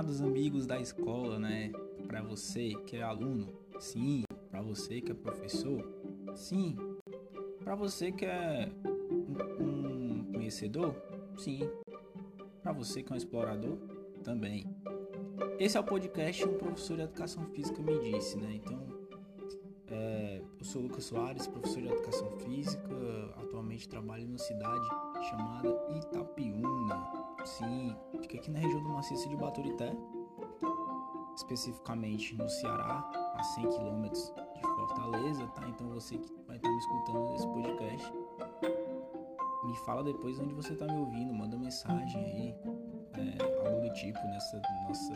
amados amigos da escola, né? Para você que é aluno, sim. Para você que é professor, sim. Para você que é um, um conhecedor, sim. Para você que é um explorador, também. Esse é o podcast um professor de educação física me disse, né? Então, é, eu sou Lucas Soares, professor de educação física. Atualmente trabalho numa cidade chamada Itapiúna. Sim, fica aqui na região do maciço de Baturité, especificamente no Ceará, a 100 km de Fortaleza, tá? Então você que vai estar me escutando nesse podcast, me fala depois onde você está me ouvindo, manda mensagem aí, é, algo do tipo nessa nossa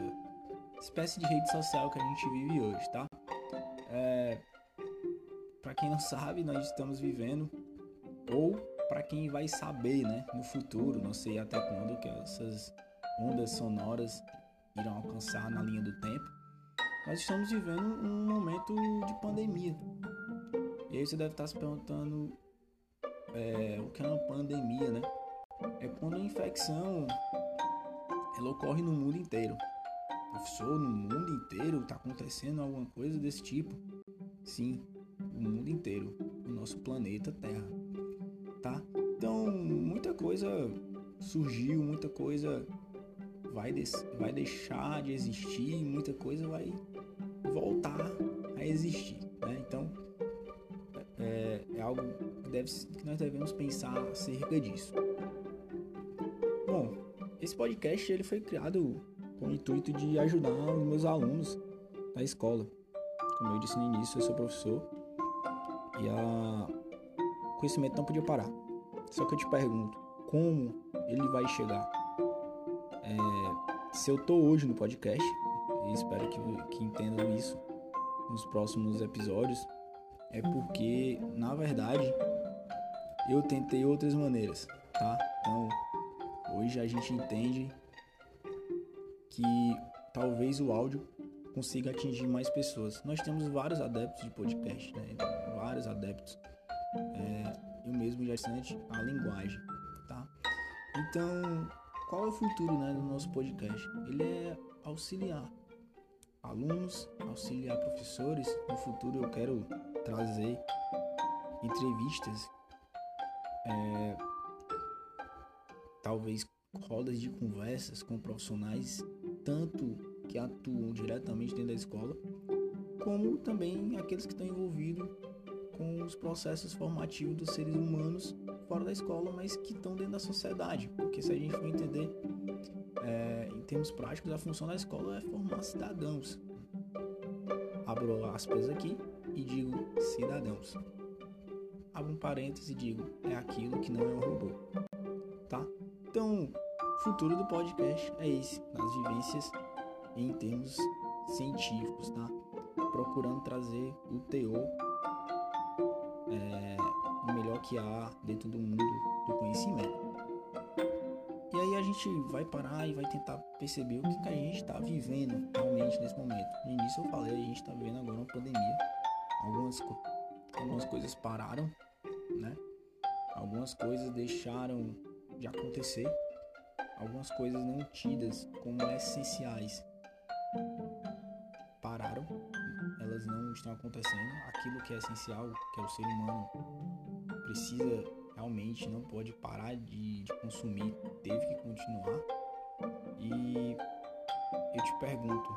espécie de rede social que a gente vive hoje, tá? É, para quem não sabe, nós estamos vivendo ou para quem vai saber, né, no futuro, não sei até quando que essas ondas sonoras irão alcançar na linha do tempo. Nós estamos vivendo um momento de pandemia. E aí você deve estar se perguntando é, o que é uma pandemia, né? É quando a infecção ela ocorre no mundo inteiro. Professor, no mundo inteiro está acontecendo alguma coisa desse tipo? Sim, no mundo inteiro, no nosso planeta Terra tá? Então, muita coisa surgiu, muita coisa vai, vai deixar de existir, muita coisa vai voltar a existir, né? Então, é, é algo que, deve, que nós devemos pensar acerca disso. Bom, esse podcast ele foi criado com o intuito de ajudar os meus alunos da escola. Como eu disse no início, eu sou professor e a conhecimento não podia parar. Só que eu te pergunto, como ele vai chegar? É, se eu tô hoje no podcast, e espero que, que entendam isso nos próximos episódios, é porque, na verdade, eu tentei outras maneiras, tá? Então, hoje a gente entende que talvez o áudio consiga atingir mais pessoas. Nós temos vários adeptos de podcast, né? Vários adeptos é, mesmo gestante a linguagem, tá? Então, qual é o futuro né, do nosso podcast? Ele é auxiliar alunos, auxiliar professores. No futuro eu quero trazer entrevistas, é, talvez rodas de conversas com profissionais, tanto que atuam diretamente dentro da escola, como também aqueles que estão envolvidos com os processos formativos dos seres humanos fora da escola, mas que estão dentro da sociedade. Porque se a gente for entender é, em termos práticos, a função da escola é formar cidadãos. Abro aspas aqui e digo cidadãos. Abro um parêntese e digo é aquilo que não é um robô. Tá? Então, o futuro do podcast é esse, das vivências em termos científicos, tá? Procurando trazer o teor é, o melhor que há dentro do mundo do conhecimento. E aí a gente vai parar e vai tentar perceber o que, que a gente está vivendo realmente nesse momento. No início eu falei, a gente está vivendo agora uma pandemia. Algumas, algumas coisas pararam, né? Algumas coisas deixaram de acontecer. Algumas coisas não tidas como essenciais pararam elas não estão acontecendo. Aquilo que é essencial, que é o ser humano, precisa realmente, não pode parar de, de consumir, teve que continuar. E eu te pergunto,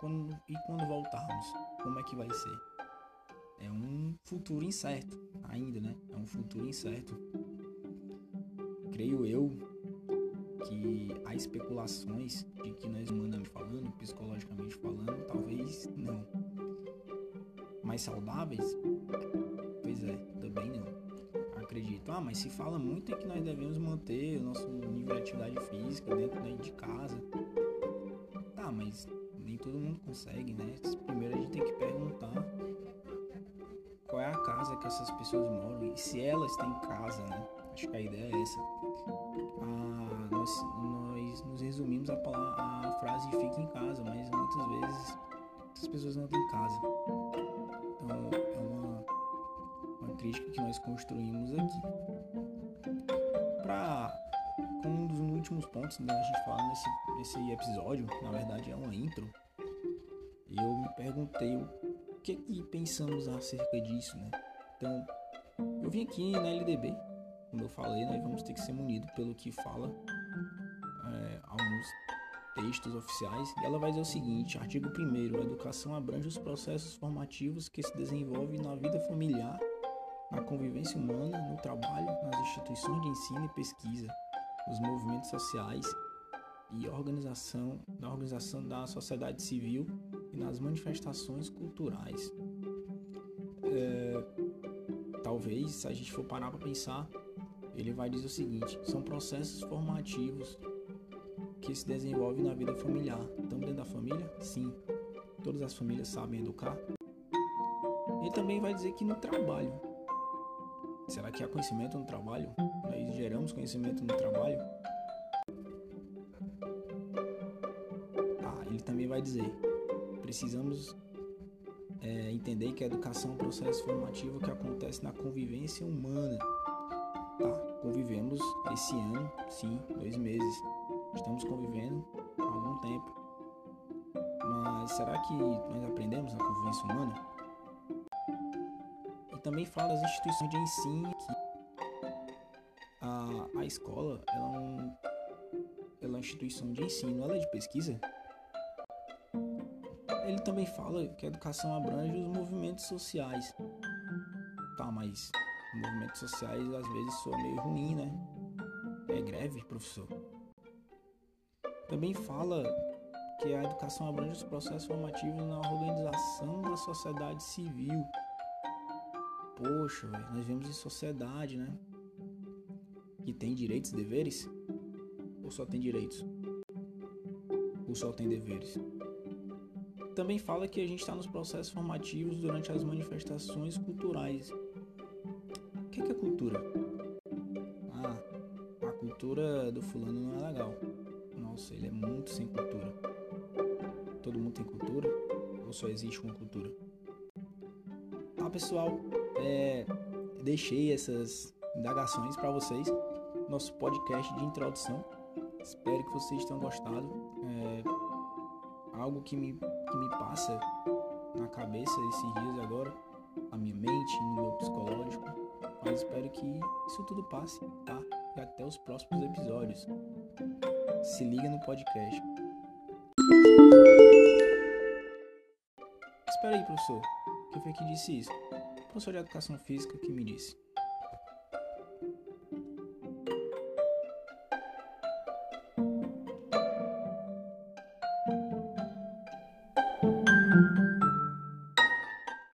quando, e quando voltarmos, como é que vai ser? É um futuro incerto ainda, né? É um futuro incerto. Creio eu que há especulações de que nós humanamente mais saudáveis? Pois é, também não. Acredito. Ah, mas se fala muito é que nós devemos manter o nosso nível de atividade física dentro de casa. Tá, mas nem todo mundo consegue, né? Primeiro a gente tem que perguntar qual é a casa que essas pessoas moram e se elas têm casa, né? Acho que a ideia é essa. Ah, nós, nós nos resumimos a, palavra, a frase fique em casa, mas muitas vezes as pessoas não têm casa que nós construímos aqui. Para como um dos últimos pontos né, a gente fala nesse, nesse episódio, na verdade é uma intro, eu me perguntei o que que pensamos acerca disso, né? Então, eu vim aqui na LDB, como eu falei, nós vamos ter que ser munidos pelo que fala é, alguns textos oficiais, e ela vai dizer o seguinte: artigo 1. A educação abrange os processos formativos que se desenvolvem na vida familiar, na convivência humana, no trabalho, nas instituições de ensino e pesquisa, nos movimentos sociais e organização, na organização da sociedade civil e nas manifestações culturais. É, talvez, se a gente for parar para pensar, ele vai dizer o seguinte: são processos formativos que se desenvolvem na vida familiar. Então, dentro da família, sim, todas as famílias sabem educar. Ele também vai dizer que no trabalho. Será que há conhecimento no trabalho? Nós geramos conhecimento no trabalho? Ah, ele também vai dizer: precisamos é, entender que a educação é um processo formativo que acontece na convivência humana. Tá, convivemos esse ano, sim, dois meses. Estamos convivendo há algum tempo. Mas será que nós aprendemos na convivência humana? Também fala das instituições de ensino que a, a escola ela é, um, ela é uma instituição de ensino, ela é de pesquisa. Ele também fala que a educação abrange os movimentos sociais. Tá, mas movimentos sociais às vezes soa meio ruim, né? É greve, professor. Também fala que a educação abrange os processos formativos na organização da sociedade civil. Poxa, véio, nós vemos em sociedade, né? Que tem direitos e deveres? Ou só tem direitos? Ou só tem deveres? Também fala que a gente está nos processos formativos durante as manifestações culturais. O que é, que é cultura? Ah, a cultura do fulano não é legal. Nossa, ele é muito sem cultura. Todo mundo tem cultura? Ou só existe uma cultura? Tá, pessoal, é, deixei essas indagações para vocês. Nosso podcast de introdução. Espero que vocês tenham gostado. É, algo que me que me passa na cabeça esses dias agora, na minha mente, no meu psicológico. Mas espero que isso tudo passe, tá? E até os próximos episódios. Se liga no podcast. Espera aí, professor. Quem foi que disse isso? Professor de educação física que me disse.